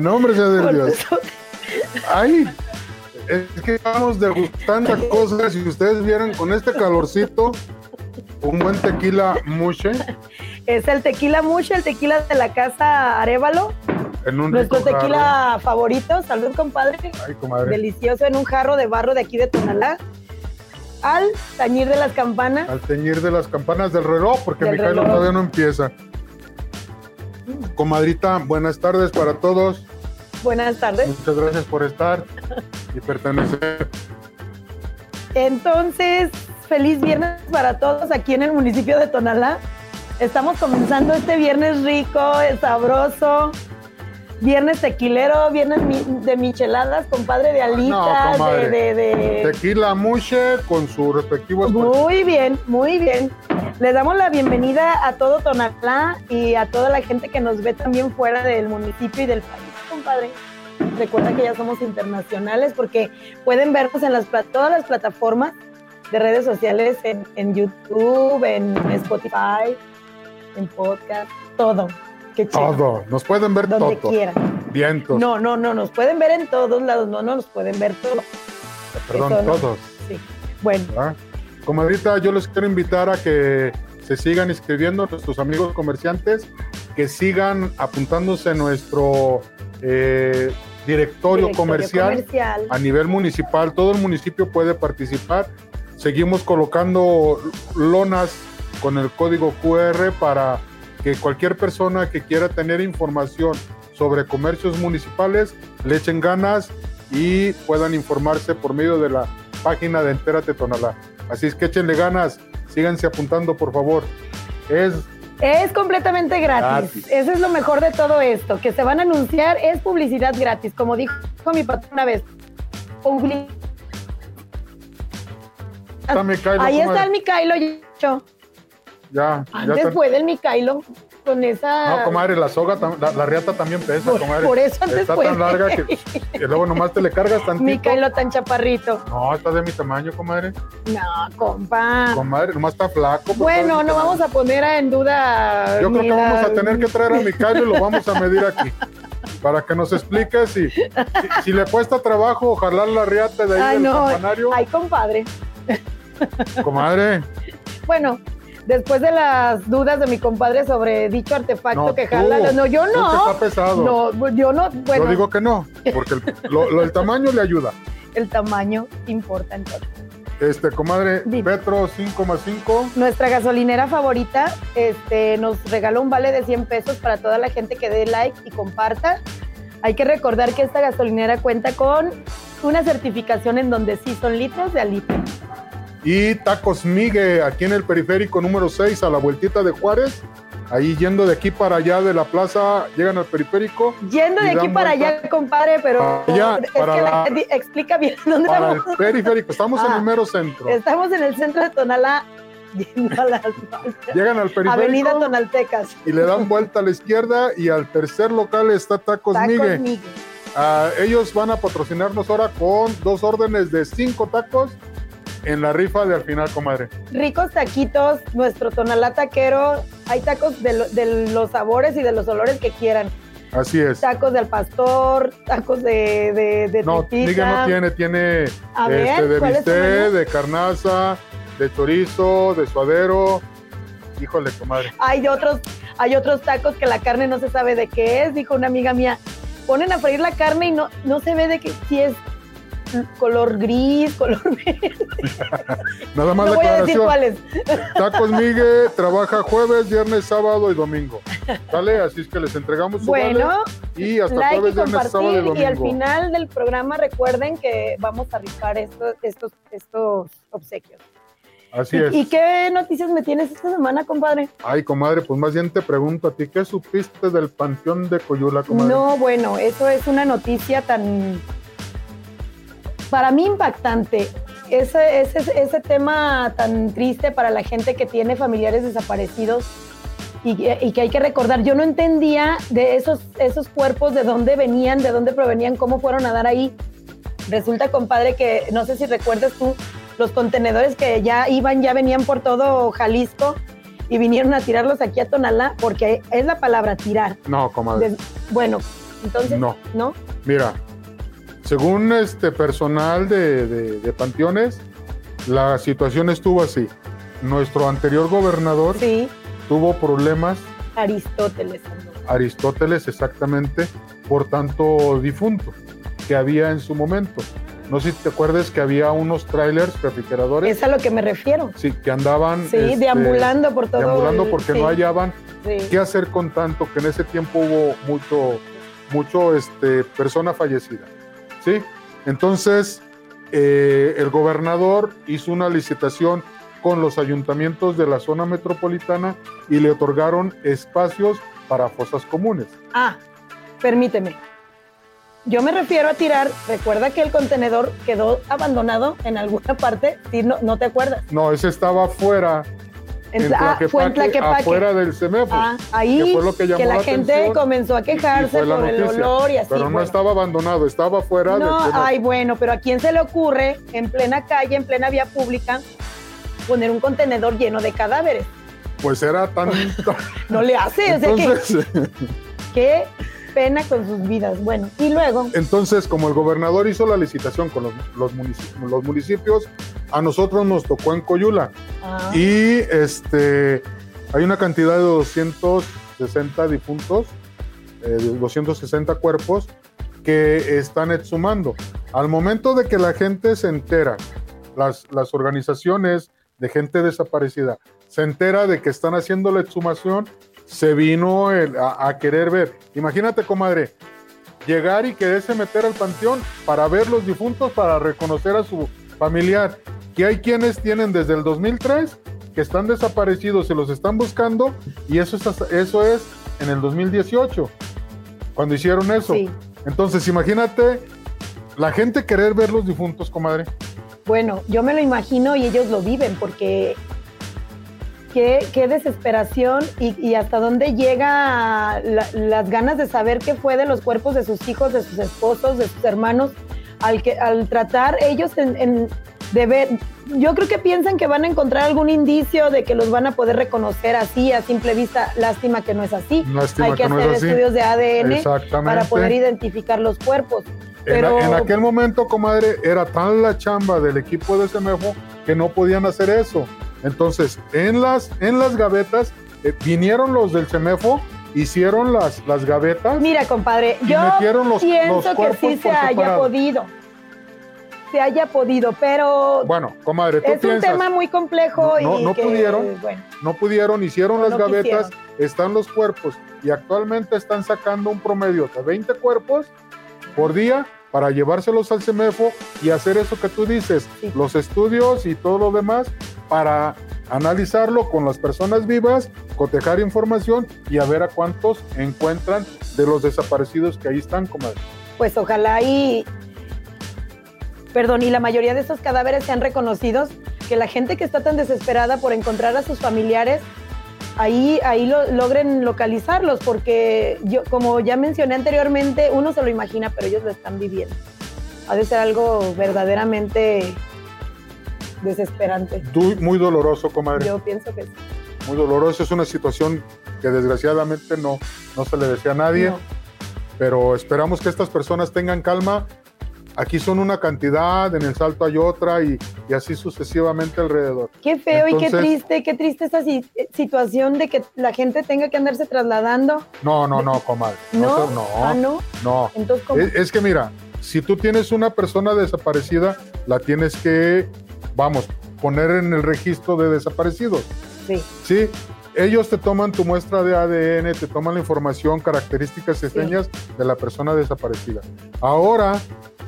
Nombre sea de Dios. Ay, es que estamos degustando cosas. Si ustedes vieran con este calorcito, un buen tequila muche. Es el tequila muche, el tequila de la casa Arevalo. En un Nuestro tequila jarro. favorito. Salud, compadre. Ay, comadre. Delicioso en un jarro de barro de aquí de Tonalá. Al tañir de las campanas. Al teñir de las campanas del reloj, porque Del mi Jairo reloj. todavía no empieza. Comadrita, buenas tardes para todos. Buenas tardes. Muchas gracias por estar y pertenecer. Entonces, feliz viernes para todos aquí en el municipio de Tonalá. Estamos comenzando este viernes rico, sabroso. Viernes tequilero, viernes mi- de micheladas, compadre de alitas, de, de- de- Tequila Muche con su respectivo. Muy bien, muy bien. Les damos la bienvenida a todo Tonalá y a toda la gente que nos ve también fuera del municipio y del país, compadre. Recuerda que ya somos internacionales porque pueden vernos en las, todas las plataformas de redes sociales, en, en YouTube, en Spotify, en podcast, todo. Qué chido. Todo. Nos pueden ver Donde todo. quieran. Vientos. No, no, no, nos pueden ver en todos lados, no, no nos pueden ver todo. Perdón, eso no. todos. Sí. Bueno, ¿verdad? Comadrita, yo les quiero invitar a que se sigan inscribiendo nuestros amigos comerciantes, que sigan apuntándose en nuestro eh, directorio, directorio comercial, comercial. a nivel municipal. Todo el municipio puede participar. Seguimos colocando lonas con el código QR para que cualquier persona que quiera tener información sobre comercios municipales le echen ganas y puedan informarse por medio de la página de Entérate Tonalá. Así es que échenle ganas, síganse apuntando por favor. Es Es completamente gratis. Gratis. Eso es lo mejor de todo esto, que se van a anunciar, es publicidad gratis, como dijo mi patrón una vez. Publi- está Ahí está el Micailo. Ya, ya Antes está- fue del Micailo con esa... No, comadre, la soga, la, la riata también pesa, Por- comadre. por eso antes Está fue. tan larga que, que luego nomás te le cargas tantito. Micailo tan chaparrito. No, está de mi tamaño, comadre. No, compa. Comadre, nomás está flaco. pues, Bueno, no vamos a poner en duda. Yo creo que vamos a tener que traer a Micayo y lo vamos a medir aquí. Para que nos explique si, si, si le cuesta trabajo jalar la riata de ahí Ay, del no. campanario. Ay, compadre. Comadre, Bueno, después de las dudas de mi compadre sobre dicho artefacto No, que tú. jala, no, yo tú que no. está pesado. No, yo no, bueno, Yo digo que no, porque el, lo- lo- el tamaño le ayuda. el tamaño importa en todo. Este, comadre, Dime. Petro 5,5. Nuestra gasolinera favorita este, nos regaló un vale de 100 pesos para toda la gente que dé like y comparta. Hay que recordar que esta gasolinera cuenta con una certificación en donde sí son litros de a litro. Y Tacos Migue, aquí en el periférico número 6, a la vueltita de Juárez. Ahí yendo de aquí para allá de la plaza, llegan al periférico. Yendo de aquí para allá, compadre, pero allá, es para que la- la- di- explica bien dónde Para el estamos. periférico, estamos en Ah. el mero centro. Estamos en el centro de Tonalá, yendo a Llegan al periférico. Avenida Tonaltecas. y le dan vuelta a la izquierda y al tercer local está Tacos, Tacos Migue. Migue. Ah, ellos van a patrocinarnos ahora con dos órdenes de cinco tacos en la rifa de al final, comadre. Ricos taquitos, nuestro Tonalá taquero. Hay tacos de, lo- de los sabores y de los olores que quieran. Así es. Tacos del pastor, tacos de, de, de No, tripita. Migue no tiene, tiene A ver, este, de ¿cuál es tu bistec, de carnaza, de chorizo, de suadero. Híjole, comadre. Hay otros, hay otros tacos que la carne no se sabe de qué es, dijo una amiga mía. Ponen a freír la carne y no, no se ve de qué, si es color gris, color verde. Nada más No voy a decir cuáles. Tacos Migue trabaja jueves, viernes, sábado y domingo. ¿Sale? Así es que les entregamos su vale Bueno, y hasta like y jueves, viernes, sábado y domingo. y al final del programa recuerden que vamos a rifar estos, estos, estos obsequios. Así es. ¿Y qué noticias me tienes esta semana, compadre? Ay, comadre, pues más bien te pregunto a ti, ¿qué supiste del Panteón de Coyula, comadre? No, bueno, eso es una noticia tan, para mí impactante. Ese, ese, ese tema tan triste para la gente que tiene familiares desaparecidos y, que- y que hay que recordar. Yo no entendía de esos, esos cuerpos, de dónde venían, de dónde provenían, cómo fueron a dar ahí. Resulta, compadre, que no sé si recuerdas tú, los contenedores que ya iban, ya venían por todo Jalisco y vinieron a tirarlos aquí a Tonalá porque es la palabra tirar. No, comadre. Des- bueno, entonces, No. ¿no? Mira, según este personal de, de- de Panteones, la situación estuvo así. Nuestro anterior gobernador Sí, tuvo problemas, Aristóteles. Aristóteles exactamente, por tanto difunto que había en su momento. No sé si te acuerdas que había unos trailers refrigeradores, Es a lo que me refiero. sí, que andaban Sí, este, deambulando por todo. deambulando el- porque sí, no hallaban sí. qué hacer con tanto que en ese tiempo hubo mucho mucho este persona fallecida sí entonces eh, el gobernador hizo una licitación con los ayuntamientos de la zona metropolitana y le otorgaron espacios para fosas comunes Ah, permíteme. Yo me refiero a tirar. Recuerda que el contenedor quedó abandonado en alguna parte. Sí, no, no te acuerdas. no ese estaba afuera En, en ah, fue en Tlaquepaque, afuera del CEMEFO Ah, ahí que fue lo que llamó la, la gente comenzó a quejarse por el olor y así. pero no bueno. estaba abandonado estaba fuera del No, CEMEFO. ay, bueno, pero ¿a quién se le ocurre en plena calle, en plena vía pública, poner un contenedor lleno de cadáveres? pues era tan No le hace, o sea que entonces qué pena con sus vidas. Bueno, y luego, Entonces, como el gobernador hizo la licitación con los, los municipios, los municipios, a nosotros nos tocó en Coyula. ah, Y este hay una cantidad de 260 difuntos, eh, de 260 cuerpos que están exhumando. Al momento de que la gente se entera, las, las organizaciones de gente desaparecida se entera de que están haciendo la exhumación, se vino el- a, a querer ver. Imagínate, comadre, llegar y quererse meter al panteón para ver los difuntos, para reconocer a su familiar. Que hay quienes tienen desde el 2003 que están desaparecidos, se los están buscando, y eso es, eso es en el 2018, cuando hicieron eso. sí. Entonces, imagínate la gente querer ver los difuntos, comadre. Bueno, yo me lo imagino y ellos lo viven porque qué, qué desesperación y, y hasta dónde llega la- las ganas de saber qué fue de los cuerpos de sus hijos, de sus esposos, de sus hermanos, al, que, al tratar ellos en, en- de ver, yo creo que piensan que van a encontrar algún indicio de que los van a poder reconocer así, a simple vista, lástima que no es así. Lástima Hay que que no hacer es estudios de ADN para poder identificar los cuerpos. En, Pero- en aquel momento, comadre, era tan la chamba del equipo de CEMEFO que no podían hacer eso. Entonces, en las, en las gavetas, eh, vinieron los del CEMEFO, hicieron las, las gavetas Mira, compadre, y yo metieron los, pienso los que sí se haya separado. podido. Se haya podido, pero Bueno, comadre, tú es un tema muy complejo No, no, y no que, pudieron. bueno, no pudieron, hicieron las no gavetas, están los cuerpos y actualmente están sacando un promedio de 20 cuerpos por día para llevárselos al CEMEFO y hacer eso que tú dices, Sí. los estudios y todo lo demás para analizarlo con las personas vivas, cotejar información y a ver a cuántos encuentran de los desaparecidos que ahí están, comadre. pues ojalá y perdón, y la mayoría de estos cadáveres sean reconocidos, que la gente que está tan desesperada por encontrar a sus familiares ahí, ahí lo, logren localizarlos, porque yo, como ya mencioné anteriormente, uno se lo imagina, pero ellos lo están viviendo. Ha de ser algo verdaderamente desesperante. Muy doloroso, comadre. Yo pienso que sí. Muy doloroso. Es una situación que desgraciadamente no, no se le desea a nadie. No. pero esperamos que estas personas tengan calma. Aquí son una cantidad, en el salto hay otra y, y así sucesivamente alrededor. Qué feo y qué triste, qué triste esa si- situación de que la gente tenga que andarse trasladando. No, no, no, comadre. No, se- no, ah, no. no. Entonces, ¿cómo? Es, es que mira, si tú tienes una persona desaparecida, la tienes que, vamos, poner en el registro de desaparecidos. Sí. ¿sí? Ellos te toman tu muestra de ADN, te toman la información, características y Sí. señas de la persona desaparecida. Ahora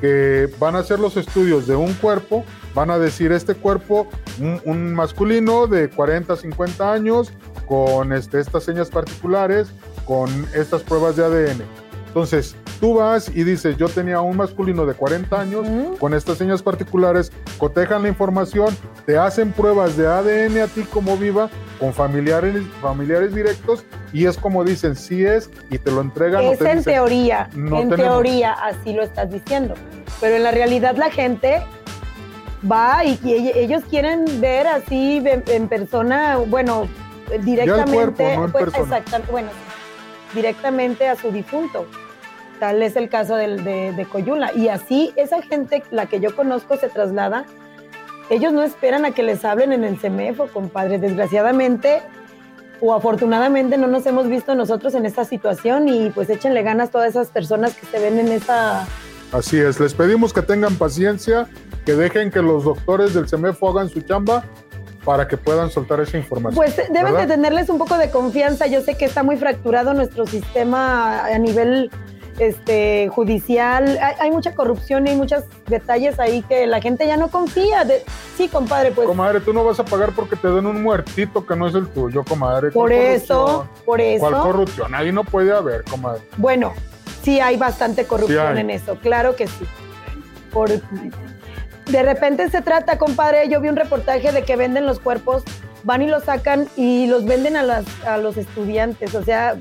que van a hacer los estudios de un cuerpo, van a decir este cuerpo, un, un masculino de 40, 50 años, con este, estas señas particulares, con estas pruebas de ADN. Entonces, tú vas y dices, yo tenía un masculino de 40 años, con estas señas particulares, cotejan la información, te hacen pruebas de ADN a ti como viva, con familiares, familiares directos, y es como dicen, sí es, y te lo entregan. o Es te en dicen, teoría, no en tenemos. teoría así lo estás diciendo, pero en la realidad la gente va y, y ell- ellos quieren ver así en, en persona, bueno, directamente, cuerpo, no en pues, persona. exactamente, bueno, directamente a su difunto. Tal es el caso del, de, de Coyula. Y así esa gente, la que yo conozco, se traslada. Ellos no esperan a que les hablen en el CEMEFO, compadre. Desgraciadamente o afortunadamente no nos hemos visto nosotros en esta situación y pues échenle ganas a todas esas personas que se ven en esa... Así es, les pedimos que tengan paciencia, que dejen que los doctores del CEMEFO hagan su chamba para que puedan soltar esa información. Pues deben ¿verdad? de tenerles un poco de confianza. Yo sé que está muy fracturado nuestro sistema a nivel este, judicial. Hay, hay mucha corrupción y hay muchos detalles ahí que la gente ya no confía. De- sí, compadre, pues Comadre, tú no vas a pagar porque te den un muertito que no es el tuyo, comadre. por ¿Cuál eso, por ¿Cuál eso. corrupción? Ahí no puede haber, comadre. Bueno, sí hay bastante corrupción Sí hay. en eso, claro que sí. Por, de repente se trata, compadre, yo vi un reportaje de que venden los cuerpos, van y los sacan y los venden a, las, a los estudiantes. O sea,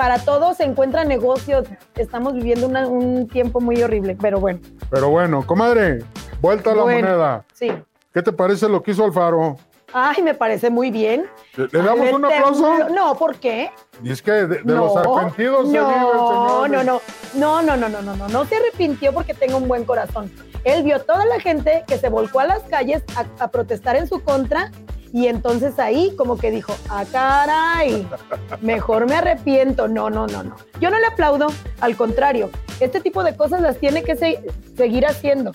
para todos se encuentra negocio. Estamos viviendo una- un tiempo muy horrible, pero bueno, Pero bueno, comadre, vuelta a la Bueno. moneda. sí. ¿Qué te parece lo que hizo Alfaro? Ay, me parece muy bien. ¿Le, le damos un aplauso? te- No, ¿por qué? Y es que de, de los arrepentidos se no, vive el señor. No, no, no, no, no, no, no, no, no se arrepintió porque tenga un buen corazón. Él vio toda la gente que se volcó a las calles a, a protestar en su contra y entonces ahí como que dijo, ah, caray, mejor me arrepiento. No, no, no, no. Yo no le aplaudo, al contrario, este tipo de cosas las tiene que se- seguir haciendo.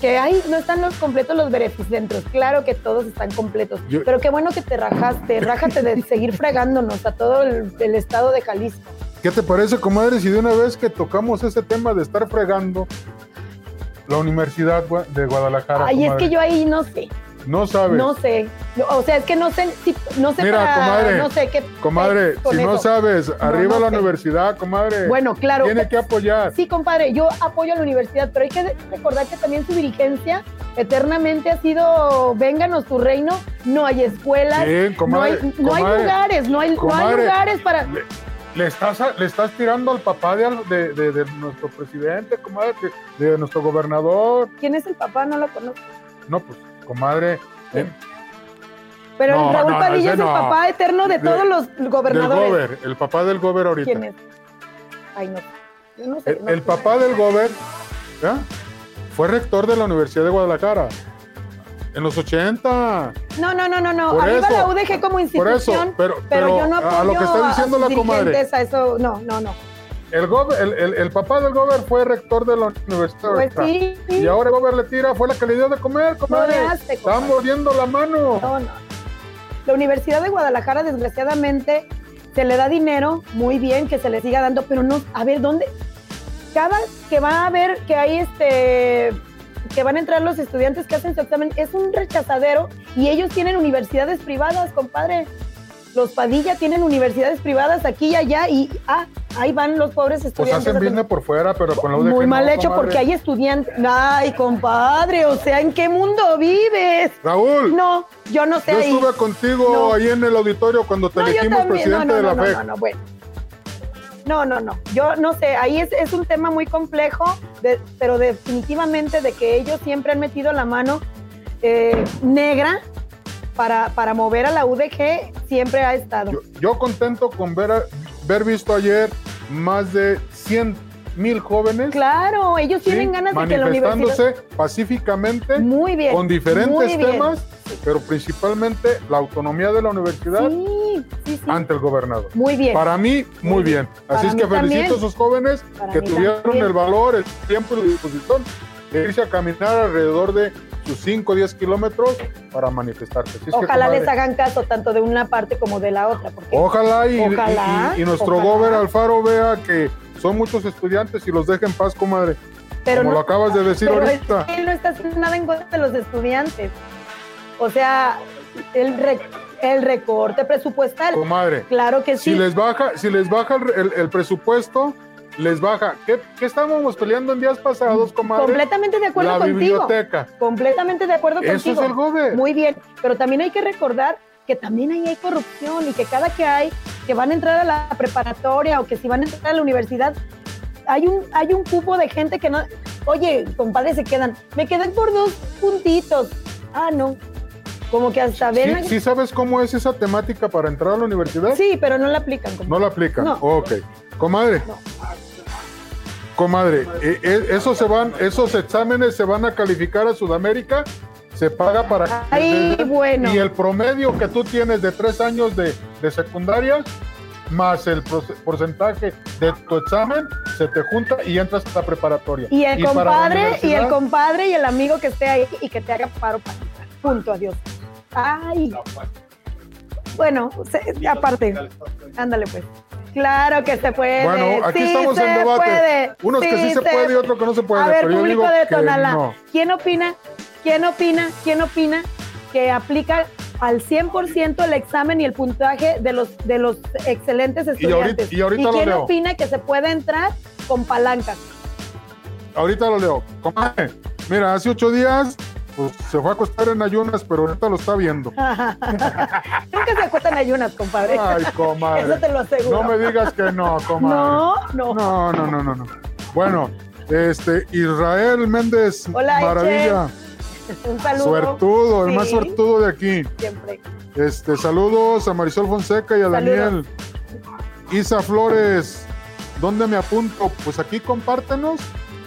Que ahí no están los completos los beneficentros. Claro que todos están completos. Yo- Pero qué bueno que te rajaste. Rájate de seguir fregándonos a todo el, el estado de Jalisco. ¿Qué te parece, comadre, si de una vez que tocamos ese tema de estar fregando la Universidad de Guadalajara? Ay, es que yo ahí no sé. No sabes. No sé. No, O sea, es que no sé, si- no sé Mira, para- comadre, no sé qué. Comadre, si no sabes, arriba no la sé. universidad, comadre. Bueno, claro. Tiene que apoyar. Sí, compadre, yo apoyo a la universidad, pero hay que recordar que también su dirigencia eternamente ha sido, vénganos tu reino, no hay escuelas, Bien, no, comadre, hay, no hay lugares, no hay, no hay lugares para... Le, le estás, le estás tirando al papá de, de- de- de nuestro presidente, comadre, de, de nuestro gobernador. ¿Quién es el papá? No lo conozco. No, pues, comadre, eh, Pero No, Raúl no, Padilla es el no. papá eterno de, De- todos los del gobernadores. gober, el papá del gober ahorita. ¿Quién es? Ay, no. Yo no sé. El, no el papá del gober ¿ya? fue rector de la Universidad de Guadalajara. En los 80. No, no, no, no, no. Por Arriba eso, la UDG como Por institución. eso, pero, Pero, pero yo no apoyo a lo que está diciendo a la comadre. eso, no, no, no. El, gober- el, el- el papá del gober fue rector de la Universidad de Pues sí, Y ahora el gober le tira, fue la que le dio de comer, comadre. le hace, Está comadre. mordiendo la mano. no, no. La Universidad de Guadalajara, desgraciadamente, se le da dinero, muy bien, que se le siga dando, pero no, a ver, ¿dónde? Cada que va a ver que hay este que van a entrar los estudiantes que hacen su examen, es un rechazadero y ellos tienen universidades privadas, compadre. Los Padilla tienen universidades privadas aquí y allá y ah, ahí van los pobres Pues estudiantes. hacen a hacer- business por fuera, pero con la UDG Muy no, mal hecho comadre. porque hay estudiantes. Ay, compadre, o sea, ¿en qué mundo vives? Raúl, No, yo no sé yo ahí. estuve contigo No. ahí en el auditorio cuando te No, elegimos presidente de la FEC. no, no, bueno. No, no, no. Yo no sé, ahí es, es un tema muy complejo, de- pero definitivamente de que ellos siempre han metido la mano eh, negra para, para mover a la UDG, siempre ha estado. Yo, yo contento con ver, ver visto ayer más de 100 mil jóvenes claro, ellos ¿sí? tienen ganas de que la universidad... manifestándose pacíficamente Muy bien. con diferentes bien. temas, pero principalmente la autonomía de la universidad Sí, sí, sí. ante el gobernador. Muy bien. Para mí, muy bien. Para Así es que felicito también. a esos jóvenes Para que tuvieron también. el valor, el tiempo y la disposición de irse a caminar alrededor de sus 5 o 10 kilómetros para manifestarse. Así que, Ojalá les hagan caso tanto de una parte como de la otra. Porque Ojalá y, Ojalá, y- y nuestro ojalá. gober Alfaro vea que son muchos estudiantes y los deje en paz, comadre. pero como no, lo acabas de decir pero ahorita. él no está haciendo nada en contra de los estudiantes. O sea, el, re- el recorte presupuestal. Comadre, Claro que si sí. les baja, si les baja el, el- el presupuesto, les baja. ¿Qué, qué estábamos peleando en días pasados, comadre? Completamente de acuerdo La contigo. biblioteca. Completamente de acuerdo Eso contigo. es el gober. Muy bien, pero también hay que recordar que también ahí hay corrupción y que cada que hay que van a entrar a la preparatoria o que si van a entrar a la universidad, hay un, hay un cupo de gente que no, oye, compadre, se quedan, me quedan por dos puntitos. Ah, no. Como que hasta ven. ¿Sí, la- sí sabes cómo es esa temática para entrar a la universidad? Sí, pero no la aplican. No la aplican. No. Ok. Comadre. No. Comadre, eh, eh, esos se van, esos exámenes se van a calificar a Sudamérica, se paga para Ay, bueno. y el promedio que tú tienes de tres años de, de secundaria más el porcentaje de tu examen se te junta y entras a la preparatoria. Y el compadre, y el compadre y el amigo que esté ahí y que te haga paro para. Punto, adiós. Ay. Bueno, se- aparte, ándale pues. Claro que se puede. Bueno, aquí sí estamos en debate. puede, Unos que sí se puede y otros que no se puede. A ver, pero yo público digo de Tonalá, no. ¿quién opina? ¿Quién opina? ¿Quién opina que aplica al 100% el examen y el puntaje de los de los excelentes ahorita- estudiantes? y ahorita lo quién leo. opina que se puede entrar con palancas? Ahorita lo leo. Mira, hace ocho días pues, se fue a acostar en ayunas, pero ahorita lo está viendo. Nunca se acuestan ayunas, compadre. Ay, comadre. Eso te lo aseguro. No me digas que no, comadre. No, no. No, no, no, no, no. Bueno, este, Israel Méndez, Hola, maravilla. Un saludo. Suertudo, el más suertudo de aquí. Siempre. Este, saludos a Marisol Fonseca y a Saludos. Daniel. Isa Flores, ¿dónde me apunto? Pues aquí compártenos,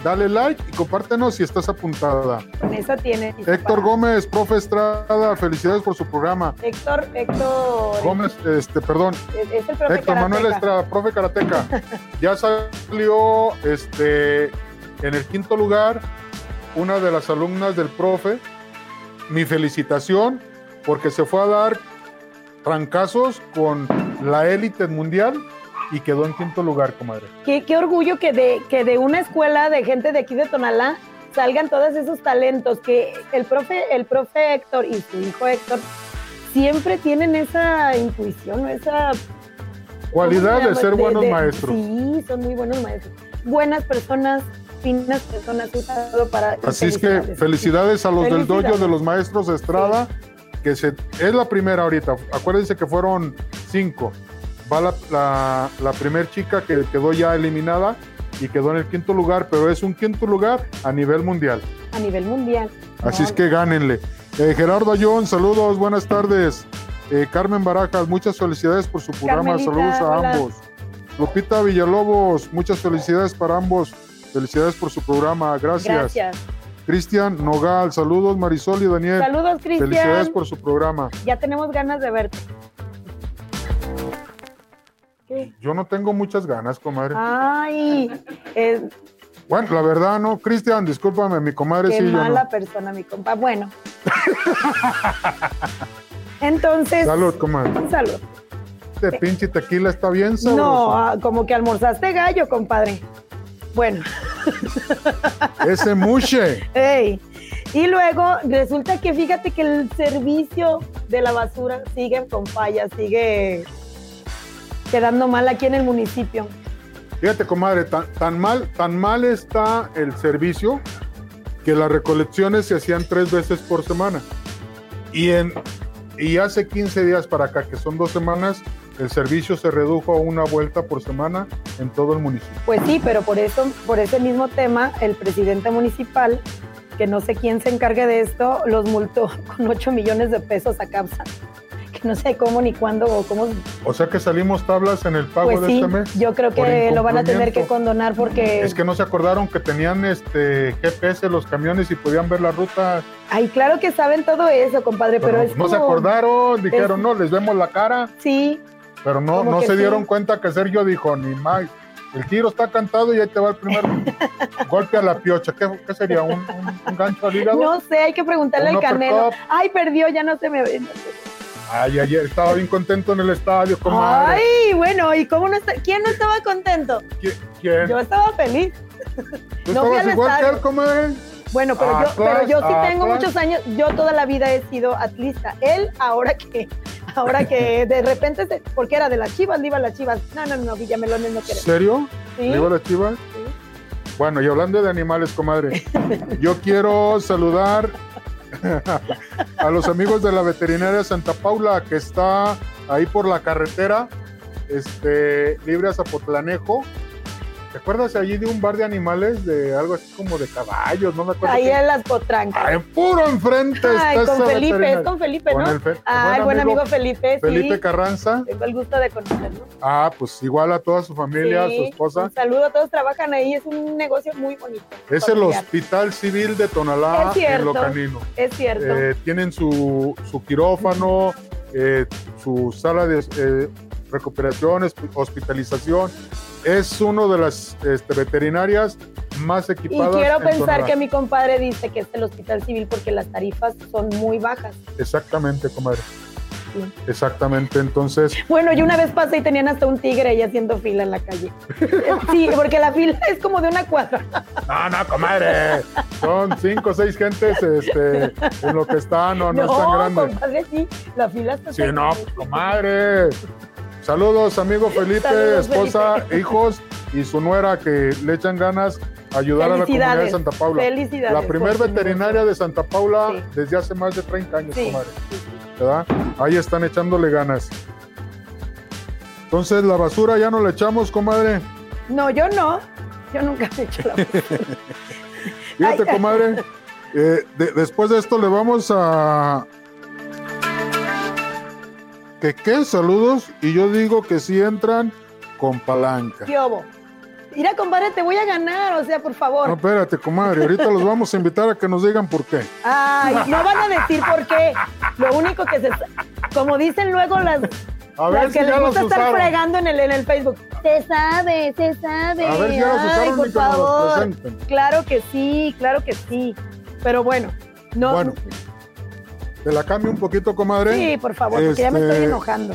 dale like y compártenos si estás apuntada. Con esa tiene. Héctor Gómez, profe Estrada, felicidades por su programa. Héctor, Héctor. Gómez, este, perdón, Es, es el profe Héctor Manuel. Estrada, profe Karateca. Ya salió este, en el quinto lugar una de las alumnas del profe. Mi felicitación porque se fue a dar trancazos con la élite mundial y quedó en quinto lugar, comadre. Qué, qué orgullo que de, que de una escuela de gente de aquí de Tonalá salgan todos esos talentos que el profe, el profe Héctor y su hijo Héctor siempre tienen esa intuición, esa Cualidad ¿cómo se de ser buenos maestros. Sí, son muy buenos maestros. Buenas personas, finas personas, para. Así es que felicidades a los del dojo de los maestros Estrada, que se, es la primera ahorita. Acuérdense que fueron cinco. Va la, la, la primer chica que quedó ya eliminada y quedó en el quinto lugar, pero es un quinto lugar a nivel mundial. A nivel mundial. Así es que gánenle. Eh, Gerardo Ayón, saludos, buenas tardes. Eh, Carmen Barajas, muchas felicidades por su programa. Carmelita, saludos a hola. ambos. Lupita Villalobos, muchas felicidades para ambos. Felicidades por su programa. Gracias. Gracias. Cristian Nogal, saludos Marisol y Daniel. Saludos, Felicidades Cristian. por su programa. Ya tenemos ganas de verte. Yo no tengo muchas ganas, comadre. Ay, eh, Bueno, la verdad no. Cristian, discúlpame, mi comadre qué sí, mala no. persona, mi compa. Bueno. Entonces, Salud, comadre. un saludo. Este pinche tequila está bien sabroso. No, ah, como que almorzaste gallo, compadre. Bueno, Ese muche. ey. Y luego resulta que fíjate que el servicio de la basura sigue con fallas, sigue quedando mal aquí en el municipio. Fíjate, comadre, tan, tan mal, tan mal está el servicio que las recolecciones se hacían tres veces por semana. Y, en, y hace 15 días para acá, que son dos semanas, el servicio se redujo a una vuelta por semana en todo el municipio. Pues sí, pero por eso, por ese mismo tema, el presidente municipal, que no sé quién se encargue de esto, los multó con 8 millones de pesos a CAPSA. No sé cómo ni cuándo o cómo. O sea que salimos tablas en el pago Pues de sí, este mes. yo creo que lo van a tener que condonar porque. Es que no se acordaron que tenían este GPS los camiones y podían ver la ruta. Ay, claro que saben todo eso, compadre, pero, Pero es no como. se acordaron, dijeron, es- no, les vemos la cara, Sí, pero no, no se sí. dieron cuenta que Sergio dijo, ni más, el tiro está cantado y ahí te va el primer golpe a la piocha. ¿Qué, qué sería? ¿Un, un- un gancho al hígado? no sé, hay que preguntarle Un al Canelo. Ay, perdió, ya no se me ve. Ay, ayer estaba bien contento en el estadio, comadre. Ay, bueno, ¿y cómo no está? ¿Quién no estaba contento? ¿Qui- ¿Quién? Yo estaba feliz. ¿Tú no estabas al igual que estadio. él, comadre? Bueno, pero yo, pero yo sí tengo muchos años, yo toda la vida he sido atlista. Él, ahora que, ahora que de repente, se- porque era de las chivas, le iba a las chivas. No, no, no, Villamelones no quiere. ¿Serio? Sí, ¿Le iba a las chivas? sí. Bueno, y hablando de animales, comadre, yo quiero saludar a los amigos de la veterinaria Santa Paula, que está ahí por la carretera, este, libre a Zapotlanejo. ¿Te acuerdas allí de un bar de animales, de algo así como de caballos? No me acuerdo. Ahí en las potrancas. Ah, en puro enfrente Ay, está con Felipe, es con Felipe, Con ¿no? el fe- Ah, buen amigo Felipe, Felipe sí. Carranza. Tengo el gusto de conocerlo. Ah, pues igual a toda su familia, Sí, su esposa. Un saludo, todos trabajan ahí, es un negocio muy bonito. Es el. Hospital Civil de Tonalá, Es cierto. en Locanino. Es cierto. Eh, tienen su, su quirófano, eh, su sala de eh, recuperación, hosp- hospitalización. Es uno de las este, veterinarias más y equipadas. quiero en pensar que mi compadre dice que es el hospital civil porque las tarifas son muy bajas. Exactamente, comadre. Sí. Exactamente. Entonces, Bueno, yo una vez pasé y tenían hasta un tigre ahí haciendo fila en la calle. Sí, porque la fila es como de una cuadra. no, no, comadre. Son cinco o seis gentes este, en lo que está, no, no, es tan grande. compadre, sí, la fila está Sí, no, pues, comadre. Saludos, amigo Felipe, Saludos, esposa, Felipe. hijos y su nuera que le echan ganas a ayudar a la comunidad de. Santa Paula. Felicidades. La primer veterinaria de Santa Paula Sí. desde hace más de 30 años, Sí, comadre. Ahí están echándole ganas. Entonces, la basura ya no la echamos, comadre. No, yo no. Yo nunca he hecho la Fíjate, Ay. comadre. eh, de- después de esto le vamos a. ¿Que qué? Saludos. Y yo digo que sí entran con palanca. Piobo. Mira, compadre, te voy a ganar, o sea, por favor. No, espérate, comadre. Ahorita los vamos a invitar a que nos digan por qué. Ay, no van a decir por qué. Lo único que se. Como dicen luego las, A ver las si que les gusta estar fregando en el, en el Facebook. Se sabe, se sabe. A ver si ya los Ay, por y que nos los favor. presenten. Claro que sí, claro que sí. Pero bueno, no. Bueno, te la cambio un poquito, comadre. sí, por favor, porque ya me Este- estoy enojando.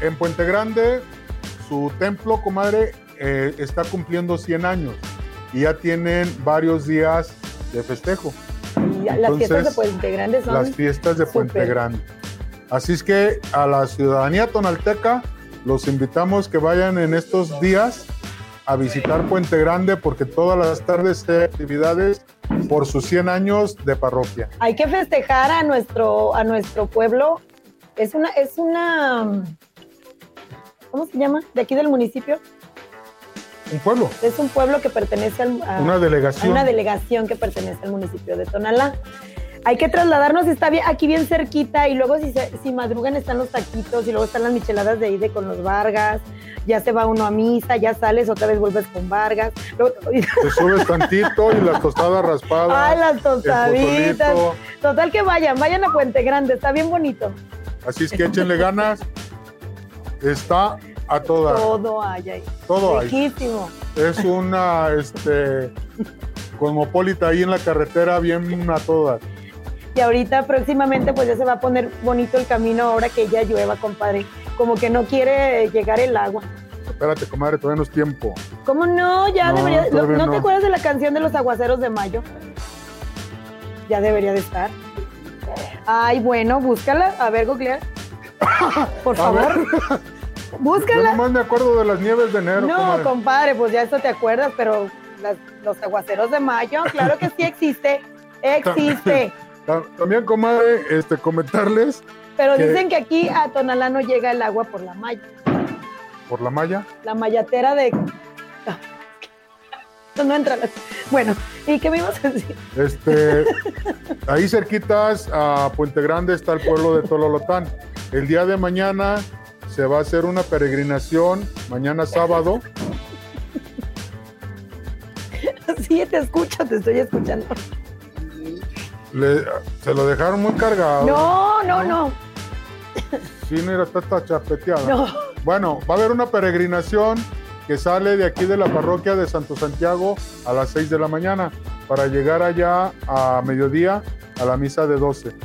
En Puente Grande, su templo, comadre, eh, está cumpliendo 100 años y ya tienen varios días de festejo. Y las fiestas de Puente Grande son. las fiestas de Puente. Grande. Así es que a la ciudadanía tonalteca los invitamos que vayan en estos días a visitar Puente Grande porque todas las tardes hay actividades por sus 100 años de parroquia. Hay que festejar a nuestro, a nuestro pueblo. Es una, es una. ¿Cómo se llama? De aquí del municipio. Un pueblo, Es un pueblo que pertenece al, a, una a delegación. una delegación que pertenece al municipio de Tonalá. Hay que trasladarnos, está bien, aquí bien cerquita y luego si, se- si madrugan están los taquitos y luego están las micheladas de ahí de con los Vargas, ya se va uno a misa, ya sales, otra vez vuelves con Vargas. Luego- Te subes tantito y las tostadas raspadas. Ay, las tostaditas. Total que vayan, vayan a Puente Grande, está bien bonito. Así es que échenle ganas. Está a toda. Todo hay ahí. Todo hay. Es una este, cosmopolita ahí en la carretera, bien a todas. Y ahorita próximamente pues ya se va a poner bonito el camino ahora que ya llueva, compadre. Como que no quiere llegar el agua. Espérate, comadre, todavía no es tiempo. ¿Cómo no? Ya No, debería. ¿No, no. te acuerdas de la canción de los aguaceros de mayo? Ya debería de estar. Ay, bueno, búscala. A ver, googlear. Por favor, ver, yo búscala. nomás me acuerdo de las nieves de enero. No, comadre. compadre, pues ya eso te acuerdas, pero las- los aguaceros de mayo, claro que sí existe. Existe. Ta- También, comadre, este, comentarles Pero dicen que aquí a Tonalá no llega el agua por la malla. por la malla. La mallatera de. No, no entra. la- Bueno, ¿y qué me ibas a decir? Este, ahí cerquitas a Puente Grande está el pueblo de Tololotán. El día de mañana se va a hacer una peregrinación, mañana sábado. Sí, te escucho, te estoy escuchando. Le- se lo dejaron muy cargado. No, no, no. Sí, mira, está, está chapeteada. No. Bueno, va a haber una peregrinación que sale de aquí de la parroquia de Santo Santiago a las 6 de la mañana para llegar allá a mediodía a la misa de 12. Así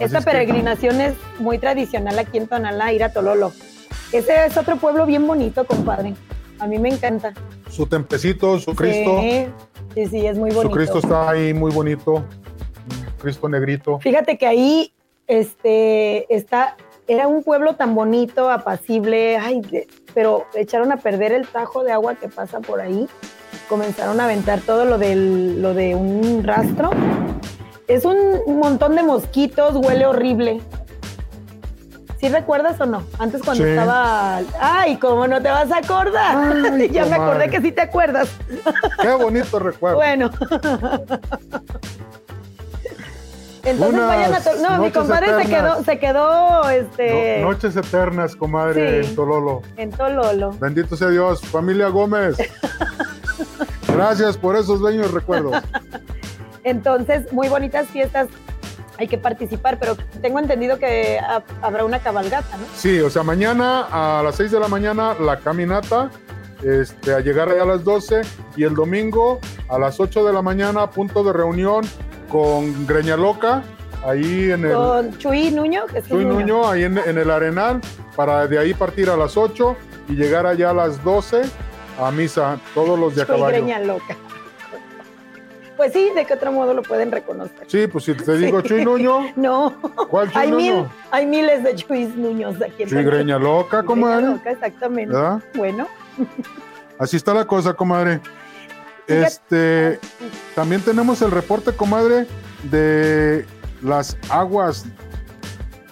Esta es que- peregrinación es muy tradicional aquí en Tonalá, ir a Tololo. Ese es otro pueblo bien bonito, compadre. A mí me encanta. Su tempecito, su Cristo. Sí, sí, sí, es muy Su bonito. Cristo está ahí muy bonito. Cristo negrito. Fíjate que ahí este, está, era un pueblo tan bonito, apacible, ay, de- pero echaron a perder el tajo de agua que pasa por ahí. Comenzaron a aventar todo lo, del, lo de un rastro. Es un montón de mosquitos, huele horrible. ¿Sí recuerdas o no? Antes cuando Sí. estaba. ¡Ay, cómo no te vas a acordar! Ay, ya me acordé que sí te acuerdas. Qué bonito recuerdo. Bueno. Entonces Unas vayan a. No, mi compadre se quedó, se quedó este, No- noches eternas, comadre, Sí. en Tololo. en Tololo. Bendito sea Dios. Familia Gómez. Gracias por esos bellos recuerdos. Entonces, muy bonitas fiestas. Hay que participar, pero tengo entendido que ha- habrá una cabalgata, ¿no? Sí, o sea, mañana a las 6 de la mañana la caminata, este, a llegar allá a las 12 y el domingo a las 8 de la mañana, punto de reunión con Greña Loca, ahí en el Con Chuy Nuño, Jesús Chuy Nuño, ahí en, en el Arenal, para de ahí partir a las 8 y llegar allá a las 12 a misa, todos los de a Chuy caballo. Greña Loca. Pues sí, ¿de qué otro modo lo pueden reconocer? Sí, pues si te digo Chuy Nuño, No, ¿cuál Chuy hay, Nuño? mil, hay miles de Chuys Nuños aquí en Chuy. Greña Loca, Greña comadre. Loca, exactamente. ¿Verdad? Bueno, Así está la cosa, comadre. Este, también tenemos el reporte, comadre, de las aguas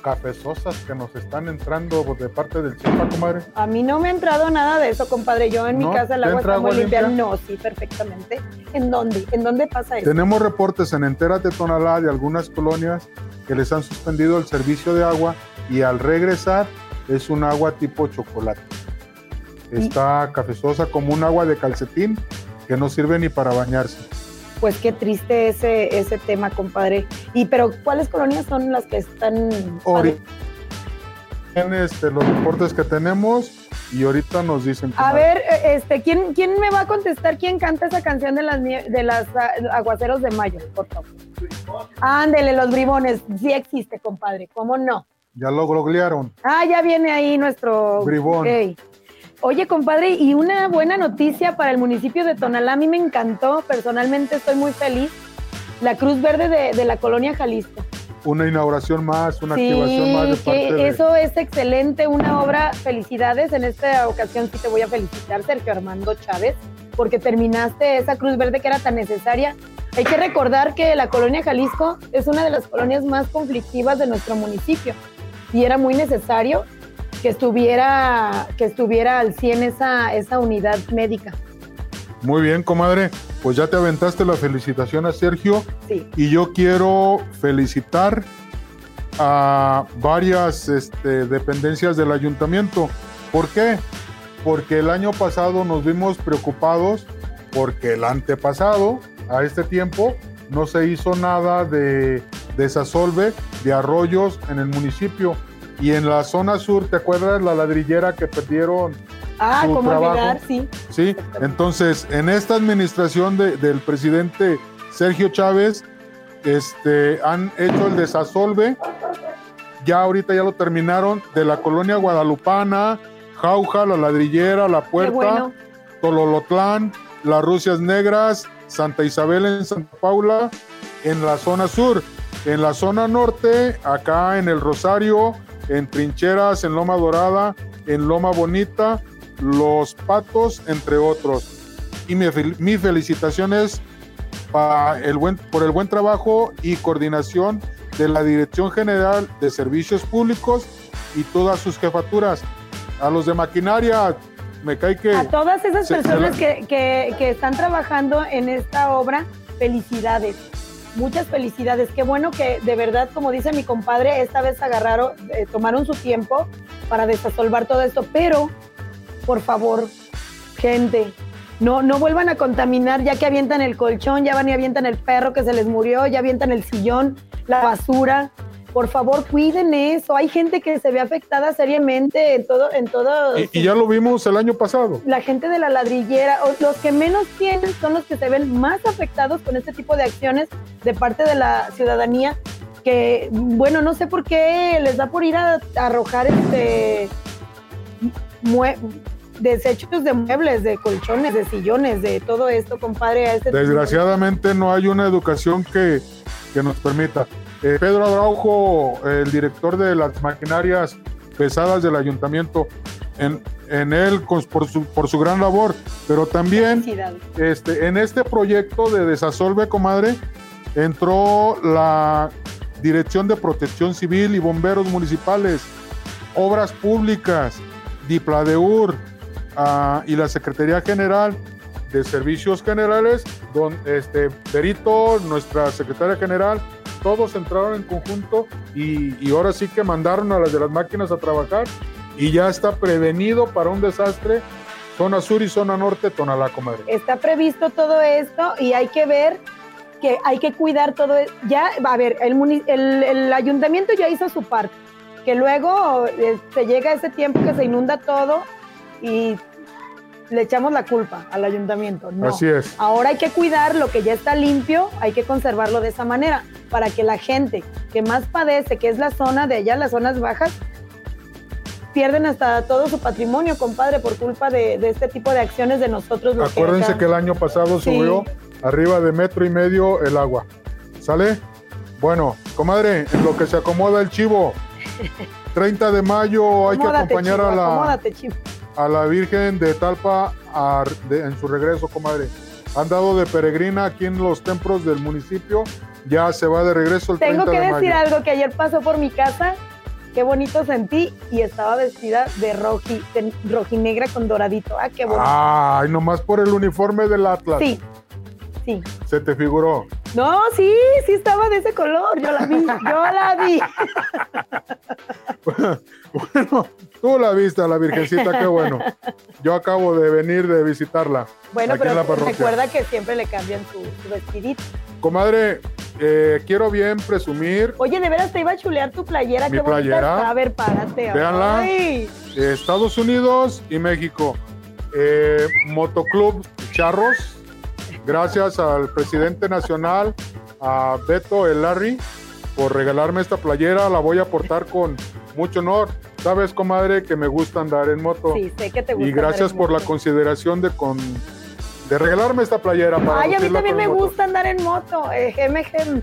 cafezosas que nos están entrando de parte del CIPA, comadre. a mí no me ha entrado nada de eso, compadre. Yo en mi casa el ¿Te agua está muy limpia. limpia? No, sí, perfectamente. ¿En dónde? ¿En dónde pasa eso? Tenemos reportes en Entérate Tonalá de algunas colonias que les han suspendido el servicio de agua y al regresar es un agua tipo chocolate. Está cafezosa como un agua de calcetín que no sirve ni para bañarse. Pues qué triste ese, ese tema, compadre. Y pero ¿cuáles colonias son las que están? Ori- en este, los reportes que tenemos y ahorita nos dicen. A ver, este, ¿quién, ¿quién me va a contestar? ¿Quién canta esa canción de las de las ah, aguaceros de mayo, por favor? Ándele, los bribones. Sí existe, compadre. ¿Cómo no? Ya lo googlearon. Ah, ya viene ahí nuestro Bribón. Ok. Oye, compadre, y una buena noticia para el municipio de Tonalá. A mí me encantó, personalmente estoy muy feliz. La Cruz Verde de, de la colonia Jalisco. Una inauguración más, una activación más de parte que de. eso es excelente, una obra. Felicidades. En esta ocasión sí te voy a felicitar, Sergio Armando Chávez, porque terminaste esa Cruz Verde que era tan necesaria. Hay que recordar que la colonia Jalisco es una de las colonias más conflictivas de nuestro municipio y era muy necesario que estuviera, que estuviera al 100 esa, esa unidad médica. Muy bien, comadre. Pues ya te aventaste la felicitación a Sergio Sí. y yo quiero felicitar a varias este, dependencias del ayuntamiento. ¿Por qué? Porque el año pasado nos vimos preocupados porque el antepasado, a este tiempo, no se hizo nada de desasolve de arroyos en el municipio. Y en la zona sur, ¿te acuerdas la ladrillera que perdieron Ah, Su cómo trabajo. olvidar, sí. Sí, entonces en esta administración de- del presidente Sergio Chávez, este, han hecho el desasolve, ya ahorita ya lo terminaron, de la colonia guadalupana, Jauja, La Ladrillera, La Puerta, bueno. Tololotlán, Las Rusias Negras, Santa Isabel en Santa Paula, en la zona sur. En la zona norte, acá en el Rosario, en Trincheras, en Loma Dorada, en Loma Bonita, Los Patos, entre otros. Y mi, fel- mi felicitaciones pa- el buen, por el buen trabajo y coordinación de la Dirección General de Servicios Públicos y todas sus jefaturas. A los de maquinaria, me cae que... A todas esas personas que, que- que están trabajando en esta obra, felicidades. Muchas felicidades. Qué bueno que de verdad, como dice mi compadre, esta vez agarraron, eh, tomaron su tiempo para desasolvar todo esto. Pero, por favor, gente, no, no vuelvan a contaminar ya que avientan el colchón, ya van y avientan el perro que se les murió, ya avientan el sillón, la basura. Por favor, cuiden eso. Hay gente que se ve afectada seriamente en todo, en todo. Y, y ya lo vimos el año pasado. la gente de la ladrillera, o los que menos tienen son los que se ven más afectados con este tipo de acciones de parte de la ciudadanía, que, bueno, no sé por qué les da por ir a, a arrojar este desechos de muebles, de colchones, de sillones, de todo esto, compadre. A este tipo de- Desgraciadamente no hay una educación que, que nos permita. Eh, Pedro Araujo, el director de las maquinarias pesadas del ayuntamiento, en, en él con- por, su, por su gran labor, pero también este, en este proyecto de desasolve, comadre, entró la Dirección de Protección Civil y Bomberos Municipales. Obras Públicas, Dipladeur ah, y la Secretaría General de Servicios Generales, don este Berito, nuestra secretaria general, todos entraron en conjunto y, ahora sí que mandaron a las de las máquinas a trabajar y ya está prevenido para un desastre zona sur y zona norte, Tonalá, comadre. Está previsto todo esto y hay que ver que hay que cuidar todo. e- Ya, a ver, el, ayuntamiento ya hizo su parte, que luego se llega ese tiempo que se inunda todo y le echamos la culpa al ayuntamiento. No. Así es. Ahora hay que cuidar lo que ya está limpio, hay que conservarlo de esa manera, para que la gente que más padece, que es la zona de allá, las zonas bajas, pierden hasta todo su patrimonio, compadre, por culpa de, de este tipo de acciones de nosotros. los Acuérdense que el año pasado Sí. subió arriba de metro y medio el agua. ¿Sale? Bueno, comadre, en lo que se acomoda el chivo. 30 de mayo hay que acompañar chivo, a la, acomódate, chivo. A la Virgen de Talpa a- de- en su regreso, comadre. Han dado de peregrina aquí en los templos del municipio. Ya se va de regreso el Tengo 30 que de decir mayo. algo que ayer pasó por mi casa. Qué bonito sentí y estaba vestida de roji, de rojinegra con doradito. Ah, qué bonito. Ay, nomás por el uniforme del Atlas. Sí, sí. Se te figuró. No, sí, sí estaba de ese color. Yo la vi, yo la vi. Bueno, tú la viste a la Virgencita, qué bueno. Yo acabo de venir de visitarla. Bueno, aquí en pero la parroquia. recuerda que siempre le cambian su, su vestidito. Comadre, eh, quiero bien presumir Oye, de veras te iba a chulear tu playera. Mi qué bonita playera. está. A ver, párate. Véanla. Ay. Estados Unidos y México. Eh, Motoclub Charros, gracias al presidente nacional, a Beto El Larry, por regalarme esta playera. La voy a portar con mucho honor. Sabes, comadre, que me gusta andar en moto. Sí, sé que te gusta. y gracias por la consideración de, con, de regalarme esta playera. Para Ay, a mí también me moto. gusta andar en moto. Eh, gem.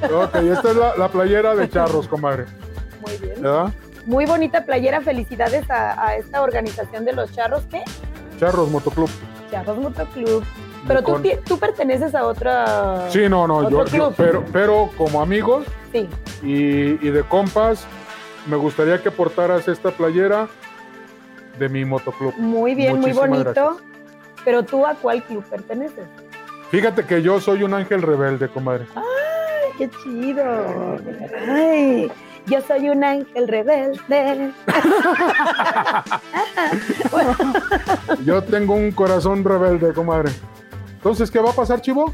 Ok, esta es la, la playera de charros, comadre. Muy bien. ¿Verdad? Muy bonita playera. Felicidades a, a esta organización de los charros. ¿Qué? Charros Motoclub. Charros Motoclub. Pero tú, tú perteneces a otra. Sí, no, no, yo, pero, pero como amigos Sí. y, y de compas, me gustaría que portaras esta playera de mi motoclub. Muy bien, muy bonito. gracias. Pero tú a cuál club perteneces? Fíjate que yo soy un ángel rebelde, comadre. Ay, qué chido. Ay, yo soy un ángel rebelde. Yo tengo un corazón rebelde, comadre. Entonces, ¿qué va a pasar, Chivo?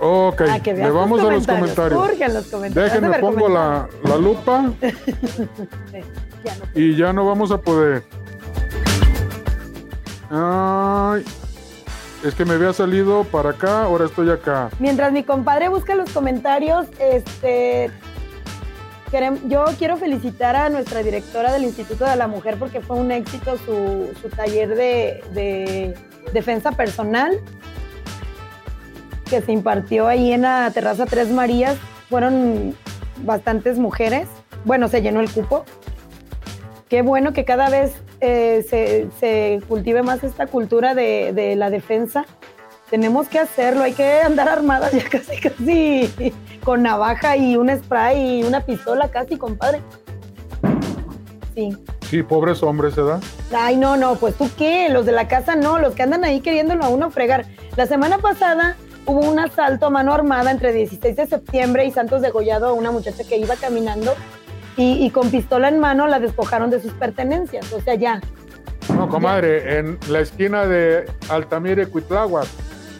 Ok, Ah, le vamos a los comentarios. Los comentarios. Déjenme, pongo la, la lupa comentarios. Ya no. y ya no vamos a poder. Ay, es que me había salido para acá, ahora estoy acá. Mientras mi compadre busca los comentarios, este, yo quiero felicitar a nuestra directora del Instituto de la Mujer porque fue un éxito su, su taller de, de defensa personal que se impartió ahí en la terraza Tres Marías. Fueron bastantes mujeres. Bueno, se llenó el cupo. Qué bueno que cada vez eh, se, se cultive más esta cultura de, de la defensa. Tenemos que hacerlo, hay que andar armadas ya casi, casi con navaja y un spray y una pistola casi, compadre. Sí. Sí, pobres hombres, ¿verdad? Ay, no, no, pues tú qué, los de la casa no, los que andan ahí queriéndolo a uno fregar. La semana pasada hubo un asalto a mano armada entre 16 de septiembre y Santos degollado a una muchacha que iba caminando y, y con pistola en mano la despojaron de sus pertenencias. O sea, ya. No, comadre, en la esquina de Altamira y Cuitláhuac,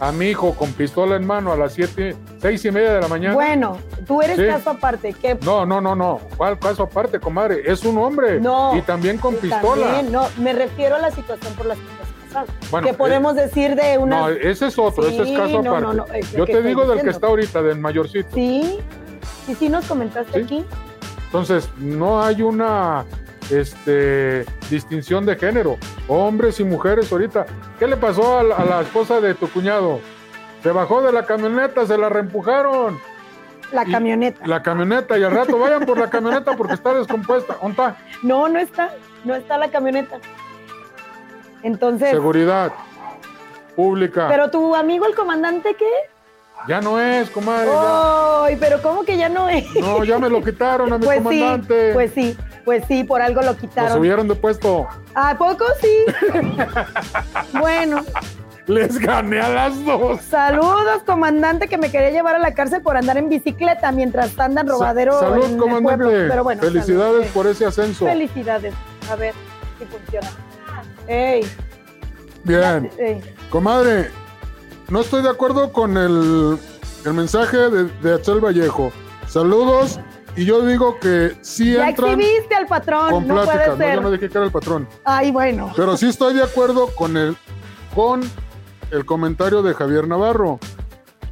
a mi hijo con pistola en mano a las siete, seis y media de la mañana. Bueno, tú eres Sí. caso aparte. ¿Qué No, no, no, no. ¿Cuál caso aparte, comadre? Es un hombre. No. Y también con pistola. También, no, me refiero a la situación por la que estás pasando. Bueno, que podemos decir de una... No, ese es otro, ese es caso no, aparte. no, no, es lo Yo te digo del que está ahorita, del mayorcito. Sí, sí, sí nos comentaste Sí. aquí. Entonces, no hay una este, distinción de género. Hombres y mujeres ahorita. ¿Qué le pasó a la, a la esposa de tu cuñado? Se bajó de la camioneta, se la reempujaron. La Y- camioneta. La camioneta y al rato vayan por la camioneta porque está descompuesta. ¿Dónde está? No, no está, no está la camioneta. Entonces, Seguridad pública. pero tu amigo el comandante, ¿qué? Ya no es, comadre. ¡Ay, pero cómo que ya no es! No, ya me lo quitaron a mi pues comandante. Sí, pues sí, pues sí, por algo lo quitaron. Lo subieron de puesto. ¿A poco sí? bueno. Les gané a las dos. Saludos, comandante, que me quería llevar a la cárcel por andar en bicicleta mientras andan robadero Salud, en comandante. el pueblo. Pero bueno, Felicidades salud. por ese ascenso. Felicidades. A ver si funciona. ¡Ey! Bien. ey. Comadre, no estoy de acuerdo con el, el mensaje de, de Axel Vallejo. Saludos. Y yo digo que sí Ya entran exhibiste al patrón, con no puede. No, yo no dije que era el patrón. Ay, bueno. Pero sí estoy de acuerdo con el, con el comentario de Javier Navarro.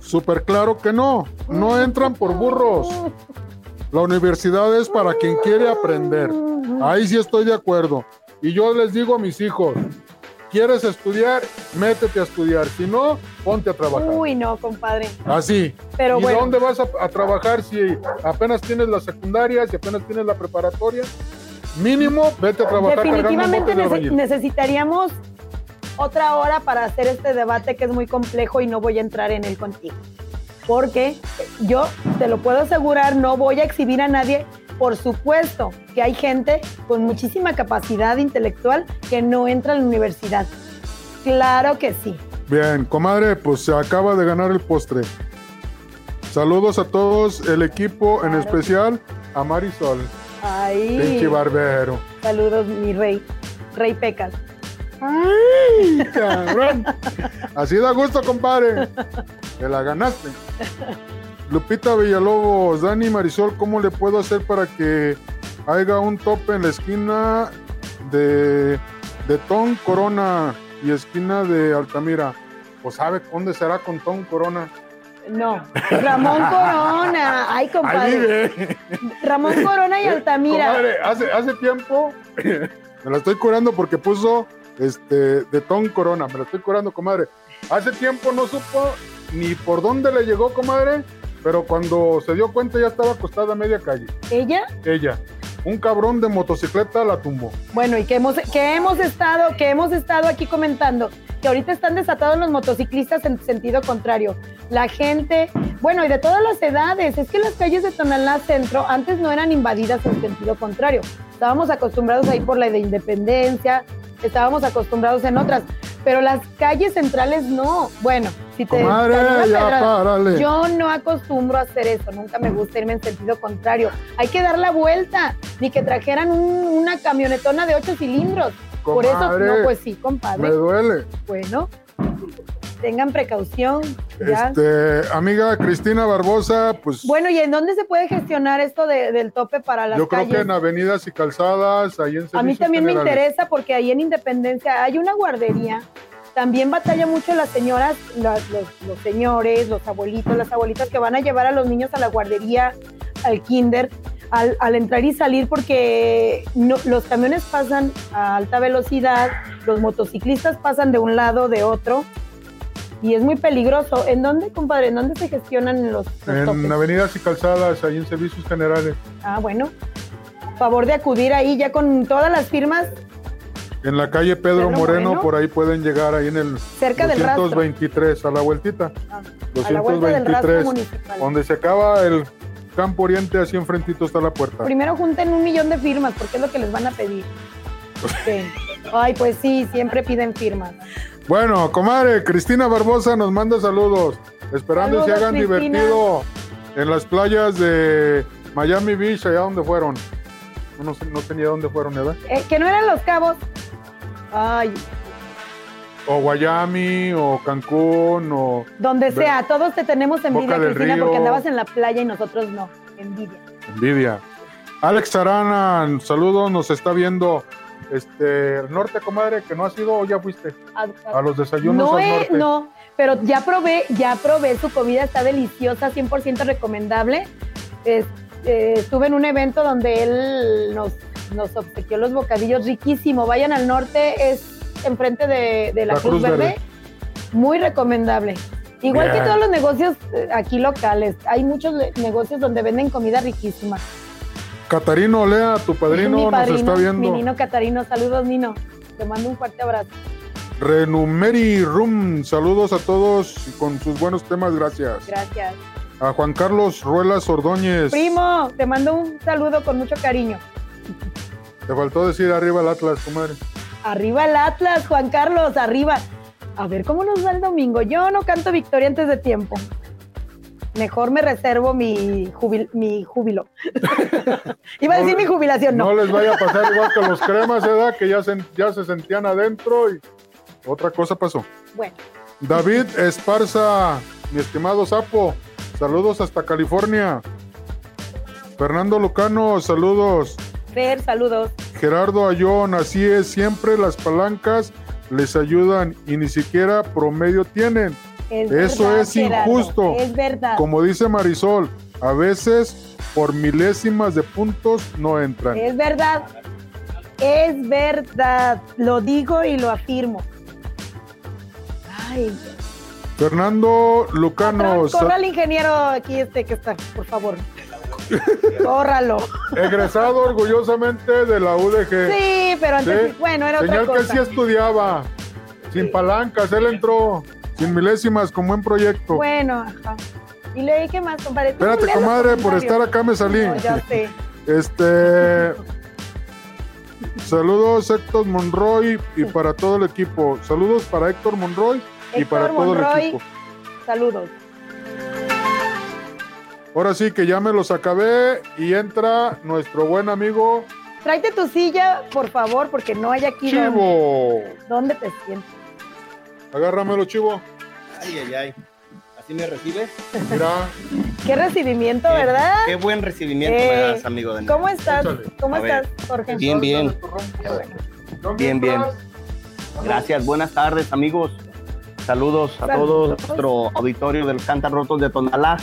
Súper claro que no. No entran por burros. La universidad es para quien quiere aprender. Ahí sí estoy de acuerdo. Y yo les digo a mis hijos, ¿quieres estudiar? Métete a estudiar. Si no, ponte a trabajar. Uy, no, compadre. Así. Pero ¿Y bueno. dónde vas a, a trabajar si apenas tienes la secundaria, si apenas tienes la preparatoria? Mínimo, vete a trabajar Definitivamente nece- necesitaríamos otra hora para hacer este debate que es muy complejo y no voy a entrar en él contigo. Porque yo te lo puedo asegurar, no voy a exhibir a nadie. Por supuesto que hay gente con muchísima capacidad intelectual que no entra a la universidad. Claro que sí. Bien, comadre, pues se acaba de ganar el postre. Saludos a todos, el equipo, en especial a Marisol, Ay, pinche barbero. saludos, mi rey. Rey Pecas. ¡Ay, cabrón! Así da gusto, compadre. Te la ganaste. Lupita Villalobos, Dani Marisol, ¿cómo le puedo hacer para que haya un tope en la esquina de, de Ton Corona y esquina de Altamira? Pues sabe dónde será con Ton Corona. No, Ramón Corona. Ay, compadre. Ramón Corona y Altamira. Comadre, hace, hace tiempo me la estoy curando porque puso este de Ton Corona. Me la estoy curando, comadre. Hace tiempo no supo ni por dónde le llegó, comadre, pero cuando se dio cuenta ya estaba acostada a media calle. ¿Ella? Ella. Un cabrón de motocicleta la tumbó. Bueno, y que hemos, que hemos estado, que hemos estado aquí comentando, que ahorita están desatados los motociclistas en sentido contrario. La gente, bueno, y de todas las edades, es que las calles de Tonalá Centro antes no eran invadidas en sentido contrario. Estábamos acostumbrados ahí por la de Independencia, estábamos acostumbrados en otras, pero las calles centrales no. Bueno, si te Comadre, te ya pedrada, yo no acostumbro a hacer eso, nunca me gusta irme en sentido contrario. Hay que dar la vuelta, ni que trajeran un- una camionetona de ocho cilindros. Por eso, Comadre, no, pues sí, Me compadre. duele. Bueno, tengan precaución. Ya. Este, amiga Cristina Barbosa, pues Bueno, ¿y en dónde se puede gestionar esto de- del tope para las yo creo calles? que en avenidas y calzadas, ahí en A mí también me interesa porque ahí en Independencia hay una guardería. También batalla mucho las señoras, las- los, los señores, los abuelitos, las abuelitas que van a llevar a los niños a la guardería, al kinder, al, al entrar y salir porque no- los camiones pasan a alta velocidad, los motociclistas pasan de un lado, de otro, y es muy peligroso. ¿En dónde, compadre? ¿En dónde se gestionan los, los En topes? avenidas y calzadas, ahí en servicios generales. Ah, bueno. Favor de acudir ahí ya con todas las firmas En la calle Pedro, Pedro Moreno, Moreno. por ahí pueden llegar ahí en el cerca del rastro. 223, a la vueltita. Ah, a la vuelta del 223, rastro municipal. donde se acaba el campo oriente, así enfrentito está la puerta. Primero junten un millón de firmas, porque es lo que les van a pedir. Sí. Ay, pues sí, siempre piden firmas. Bueno, comadre, Cristina Barbosa nos manda saludos, esperando Saludos, se hagan Cristina. divertido en las playas de Miami Beach, allá donde fueron. No, no tenía dónde fueron, ¿verdad? Eh, que no eran los cabos. Ay, O Guayami, o Cancún, o donde sea, todos te tenemos envidia, Cristina, Río. porque andabas en la playa y nosotros no. Envidia. Envidia. Alex Arana, saludos, nos está viendo este norte, comadre, que no has ido o ya fuiste a los desayunos No, al norte. no, pero ya probé, ya probé su comida, está deliciosa, 100% recomendable. Es- eh, estuve en un evento donde él nos, nos obsequió los bocadillos riquísimo. Vayan al norte, es enfrente de, de la, La Cruz, Cruz Verde. Verde. Muy recomendable. Igual Bien. que todos los negocios eh, aquí locales, hay muchos negocios donde venden comida riquísima. Catarino Olea, tu padrino, Mi nos está viendo. Mi Nino Catarino, saludos Nino. Te mando un fuerte abrazo. Renumeri Rum, saludos a todos con sus buenos temas, gracias. Gracias. A Juan Carlos Ruelas Ordóñez. Primo, te mando un saludo con mucho cariño. Te faltó decir arriba el Atlas, comadre. Arriba el Atlas, Juan Carlos, arriba. A ver cómo nos va el domingo. Yo no canto victoria antes de tiempo. Mejor me reservo mi, jubil- mi júbilo. Iba a No decir mi jubilación, no. No les vaya a pasar igual que los cremas, ¿verdad? Que ya se, ya se sentían adentro y otra cosa pasó. Bueno, David Esparza, mi estimado Sapo, saludos hasta California. Fernando Lucano, saludos. Fer, saludos. Gerardo Ayón, así es, siempre las palancas les ayudan y ni siquiera promedio tienen. Es Eso verdad, es Gerardo, injusto. Es verdad. Como dice Marisol, a veces por milésimas de puntos no entran. Es verdad. Es verdad. Lo digo y lo afirmo. Ay, Fernando Lucano, corra al ingeniero aquí este que está, por favor. Córralo. egresado orgullosamente de la UDG. Sí, pero antes, Sí. bueno, era otra Señal que cosa. sí estudiaba, sin palancas, él entró sin milésimas con buen proyecto. Bueno, ajá. Y le dije más, compadre. Espérate, comadre, por estar acá me salí. No, ya sé. Este. Saludos Héctor Monroy y para todo el equipo. Saludos para Héctor Monroy y Héctor para todo el equipo. Saludos. Ahora sí que ya me los acabé y entra nuestro buen amigo Tráete tu silla, por favor, porque no hay aquí donde, Chivo. donde te sientes. Agárramelo, Chivo. Ay, ay, ay. ¿Así me recibes? Mira, Qué recibimiento, Qué- ¿verdad? Qué buen recibimiento Eh, me das, amigo ¿Cómo estás? Échale. ¿Cómo A estás, Jorge? Bien, bien. Bien, bien. Gracias, buenas tardes, amigos. Saludos a todo Saludos. nuestro auditorio de los Cantas Rotos de Tonalá,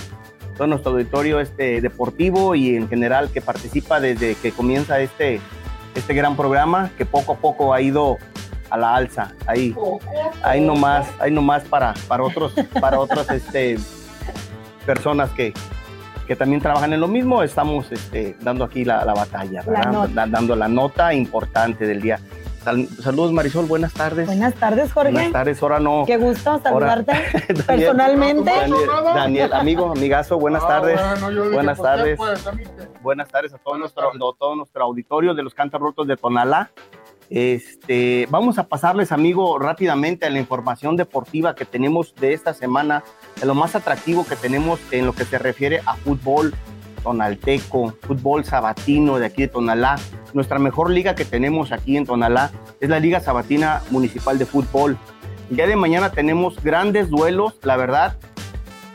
todo nuestro auditorio este, deportivo y en general que participa desde que comienza este, este gran programa, que poco a poco ha ido a la alza. Ahí, ahí nomás, ahí nomás para, para otros, para otras este, personas que, que también trabajan en lo mismo, estamos este, dando aquí la, la batalla, La ¿verdad? dando la nota importante del día. Sal- saludos Marisol, buenas tardes. Buenas tardes, Jorge. Buenas tardes, ahora no. Qué gusto saludarte Daniel, personalmente. Daniel, Daniel, amigo, amigazo, buenas Ah, tardes. bueno, yo dije, Buenas ¿por qué, tardes. pues? Buenas tardes a todo Buenas nuestro, tardes. todo nuestro auditorio de los Cantos Rotos de Tonalá. Este, vamos a pasarles, amigo, rápidamente a la información deportiva que tenemos de esta semana, de lo más atractivo que tenemos en lo que se refiere a fútbol tonalteco, fútbol sabatino de aquí de Tonalá. Nuestra mejor liga que tenemos aquí en Tonalá es la Liga Sabatina Municipal de Fútbol. Día de mañana tenemos grandes duelos, la verdad.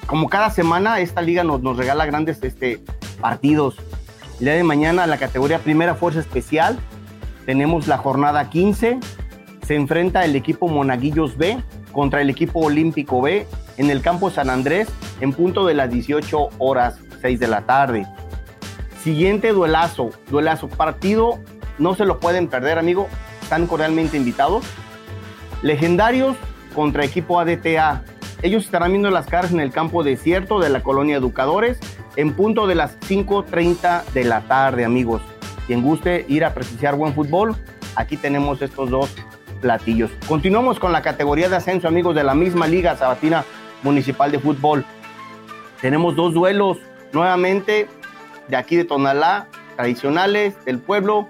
Como cada semana, esta liga nos, nos regala grandes este, partidos. El día de mañana, la categoría Primera Fuerza Especial, tenemos la jornada 15. Se enfrenta el equipo Monaguillos B contra el equipo Olímpico B en el campo San Andrés en punto de las 18 horas 6 de la tarde. Siguiente duelazo, duelazo, partido, no se lo pueden perder, amigo. Están cordialmente invitados. Legendarios contra equipo ADTA. Ellos estarán viendo las caras en el campo desierto de la colonia Educadores en punto de las 5.30 de la tarde, amigos. Quien guste ir a presenciar buen fútbol, aquí tenemos estos dos platillos. Continuamos con la categoría de ascenso, amigos, de la misma Liga Sabatina Municipal de Fútbol. Tenemos dos duelos nuevamente de aquí de Tonalá, tradicionales del pueblo.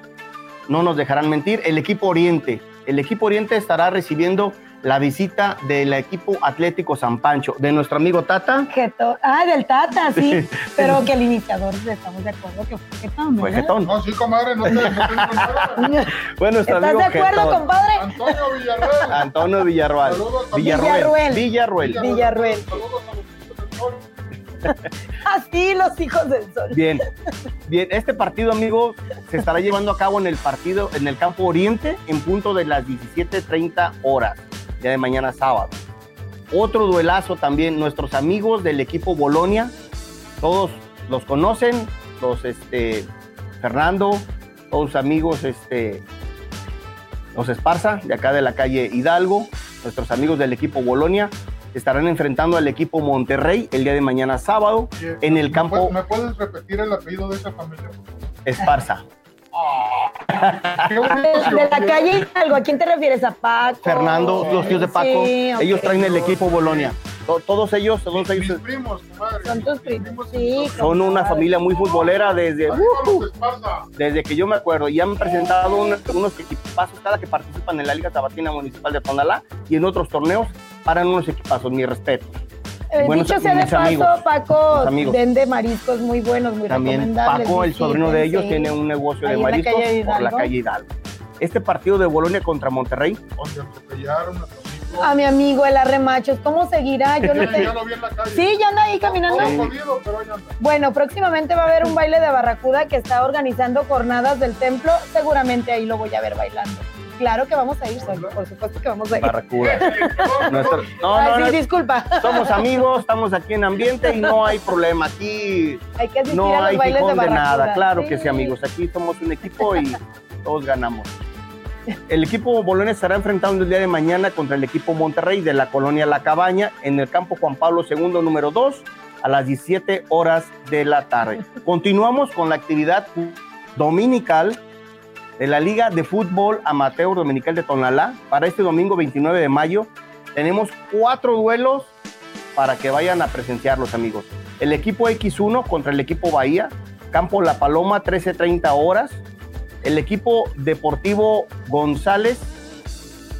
No nos dejarán mentir. El equipo Oriente. El equipo Oriente estará recibiendo la visita del equipo Atlético San Pancho, de nuestro amigo Tata. Jetón. Ah, del Tata, sí. Pero que el iniciador, estamos de acuerdo que fue Jetón, Fue. Jetón. No, sí, comadre, no te no tengo nada. Fue nuestro ¿Estás amigo de acuerdo, compadre? Antonio Villarreal. Antonio también. Villarruel. Villarruel. Villarruel. Villarruel. Saludos a los hijos del sol. Así los hijos del sol. Bien, bien, este partido, amigos, se estará llevando a cabo en el partido, en el campo Oriente, en punto de las 17.30 horas, ya de mañana sábado. Otro duelazo también, nuestros amigos del equipo Bolonia, todos los conocen, los este, Fernando, todos amigos, este, los Esparza, de acá de la calle Hidalgo, nuestros amigos del equipo Bolonia, estarán enfrentando al equipo Monterrey el día de mañana sábado en el ¿me campo ¿Me puedes repetir el apellido de esa familia? por favor? De, de la calle Hidalgo, ¿a quién te refieres? ¿A Paco? Fernando, los tíos de Paco, Sí, ellos traen el equipo Bolonia. To- Todos ellos, todos Mis ellos primos, comadre. Son tus primos, sí. son una familia muy futbolera desde, los Esparza. desde que yo me acuerdo. Y han presentado un- unos equipazos cada que participan en la Liga Sabatina Municipal de Tonalá y en otros torneos paran unos equipazos, mi respeto. Eh, Buenos- dicho sea de mis paso, amigos, Paco vende mariscos muy buenos, muy También recomendables. Paco, el sobrino de ellos, tiene un negocio Ahí de la mariscos calle por la calle Hidalgo. Este partido de Bolonia contra Monterrey, Donde atropellaron a mi amigo, el arremachos, ¿cómo seguirá? Yo no Sí, te... ya lo vi en la calle. Sí, ya anda ahí caminando. Pero anda. Bueno, próximamente va a haber un baile de Barracuda que está organizando jornadas del templo. Seguramente ahí lo voy a ver bailando. Claro que vamos a ir, Sol, por supuesto que vamos a ir. Barracuda. Nuestro- no, Ay, no, sí, no, disculpa. somos amigos, estamos aquí en ambiente y no hay problema. Aquí Hay que no a los hay bailes de nada. Claro que sí, amigos. Aquí somos un equipo y todos ganamos. El equipo Bolonia estará enfrentando el día de mañana contra el equipo Monterrey de la colonia La Cabaña en el campo Juan Pablo II número 2 a las 17 horas de la tarde. Continuamos con la actividad dominical de la Liga de Fútbol Amateur Dominical de Tonalá. Para este domingo 29 de mayo tenemos cuatro duelos para que vayan a presenciarlos, amigos. El equipo X1 contra el equipo Bahía, Campo La Paloma, 13.30 horas. El equipo Deportivo González,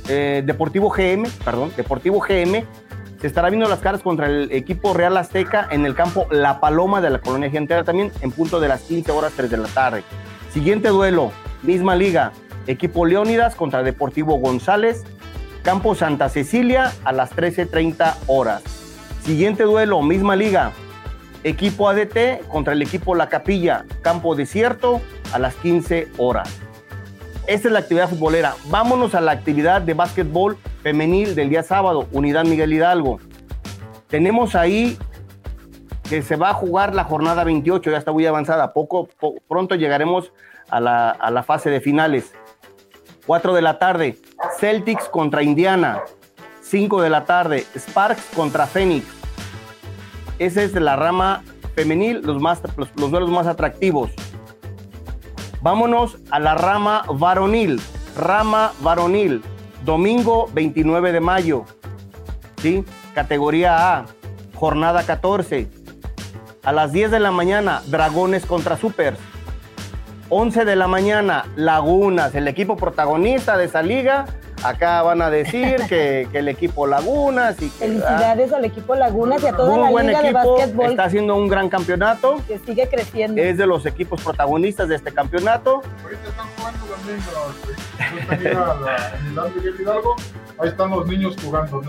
eh, Deportivo GM, perdón, Deportivo GM, se estará viendo las caras contra el equipo Real Azteca en el campo La Paloma de la Colonia Gentera también en punto de las 15 horas 3 de la tarde. Siguiente duelo, misma liga, equipo Leónidas contra Deportivo González, campo Santa Cecilia a las 13.30 horas. Siguiente duelo, misma liga, equipo ADT contra el equipo La Capilla, campo desierto a las 15 horas. Esta es la actividad futbolera. Vámonos a la actividad de básquetbol femenil del día sábado, Unidad Miguel Hidalgo. Tenemos ahí que se va a jugar la jornada 28, ya está muy avanzada. Poco, po- pronto llegaremos a la, a la fase de finales. 4 de la tarde, Celtics contra Indiana. 5 de la tarde, Sparks contra Phoenix. Esa es la rama femenil, los, más, los, los duelos más atractivos. Vámonos a la rama varonil. Rama varonil, domingo 29 de mayo. ¿Sí? Categoría A, jornada 14. A las 10 de la mañana, Dragones contra Supers. 11 de la mañana, Lagunas, el equipo protagonista de esa liga. Acá van a decir que, que el equipo Lagunas y que, Felicidades al equipo Lagunas y a toda muy la buen liga de equipo, básquetbol está haciendo un gran campeonato. que sigue creciendo. Es de los equipos protagonistas de este campeonato. Ahorita están jugando también en. Ahí están los niños jugando,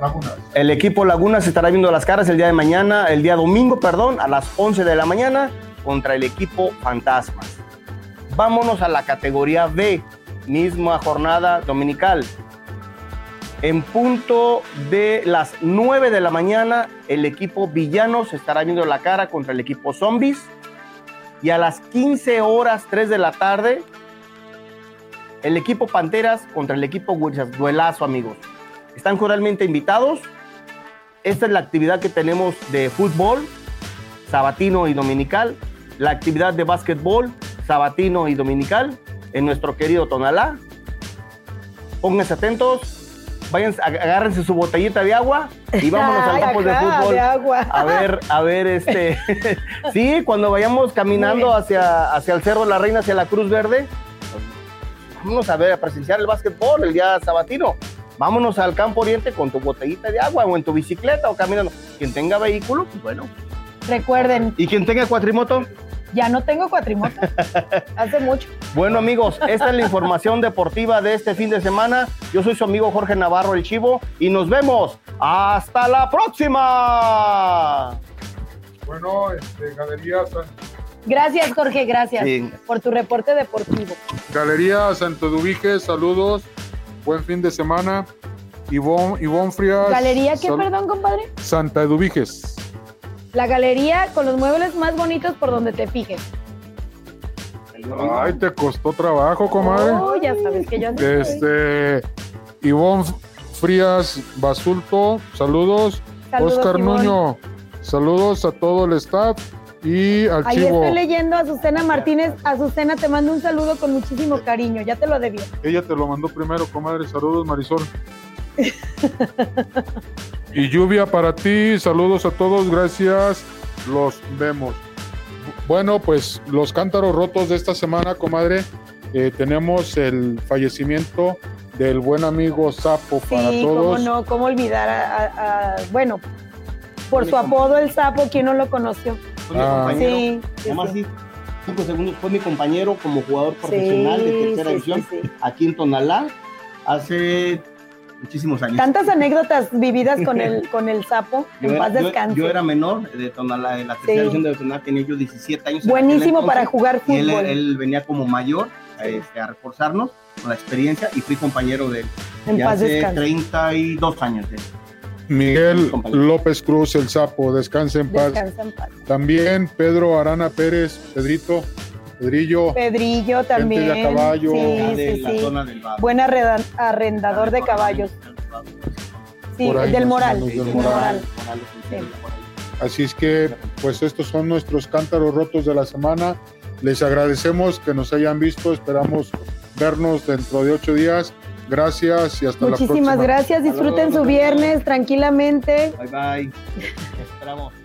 lagunas. El equipo Lagunas estará viendo las caras el día de mañana, el día domingo, perdón, a las 11 de la mañana contra el equipo Fantasmas. Vámonos a la categoría B, misma jornada dominical. En punto de las 9 de la mañana, el equipo Villanos estará viendo la cara contra el equipo Zombies. Y a las 15 horas 3 de la tarde, el equipo Panteras contra el equipo Huichas. Duelazo, amigos. Están cordialmente invitados. Esta es la actividad que tenemos de fútbol, sabatino y dominical. La actividad de básquetbol, sabatino y dominical, en nuestro querido Tonalá. Pónganse atentos. Vayan, ag- agárrense su botellita de agua y vámonos al campo de fútbol. de agua. A ver, a ver, este. sí, cuando vayamos caminando hacia, hacia el Cerro de la Reina, hacia la Cruz Verde, vámonos a ver, a presenciar el básquetbol el día sabatino. Vámonos al campo oriente con tu botellita de agua o en tu bicicleta o caminando. Quien tenga vehículo, pues bueno. Recuerden, Y quien tenga cuatrimoto, ya no tengo cuatrimoto. Hace mucho. bueno amigos, esta es la información deportiva de este fin de semana. Yo soy su amigo Jorge Navarro el Chivo y nos vemos. Hasta la próxima. Bueno, este, Galería, San- Gracias, Jorge, gracias Sí. por tu reporte deportivo. Galería Santo Dubique, saludos. Buen fin de semana. Ivonne, Ivonne Frías. ¿Galería qué, sal- perdón, compadre? Santa Eduviges. La galería con los muebles más bonitos por donde te fijes. Ay, te costó trabajo, comadre. Oh, ya sabes que yo. Este, Ivonne Frías Basulto, saludos. Saludos, Oscar Ivonne. Nuño, saludos a todo el staff. Y al Ahí chivo, estoy leyendo a Azucena Martínez. Azucena, te mando un saludo con muchísimo cariño. Ya te lo debía. ella te lo mandó primero, comadre. Saludos, Marisol. y lluvia para ti. Saludos a todos. Gracias. Los vemos. Bueno, pues los cántaros rotos de esta semana, comadre. eh, tenemos el fallecimiento del buen amigo Sapo para todos. cómo no, cómo olvidar a, a- a- bueno, por su apodo el sapo, ¿quién no lo conoció? Fue mi Ah. compañero. Sí, sí, cinco segundos. Fue mi compañero como jugador profesional de tercera sí, división sí, sí. aquí en Tonalá hace muchísimos años. Tantas anécdotas vividas con el, con el sapo, Yo en era, paz yo- descanse. yo era menor de Tonalá, de la tercera Sí. división de Tonalá tenía yo 17 años. en Buenísimo para jugar Y él, fútbol, él venía como mayor a, este, a reforzarnos con la experiencia y fui compañero de él. en ya paz hace descanse. 32 años. de él. Miguel. López Cruz, el Sapo, descanse en paz. Descansa en paz. También Pedro Arana Pérez, Pedrito, Pedrillo, Pedrillo también. de caballo. Sí, de sí, la sí. zona del Vado. Buen arrendador de caballos. Sí, ahí del moral. del. Así es que, pues estos son nuestros cántaros rotos de la semana. Les agradecemos que nos hayan visto. Esperamos vernos dentro de ocho días. Gracias y hasta la próxima. Muchísimas gracias. Disfruten Saludos, su viernes tranquilamente. Bye bye. Esperamos.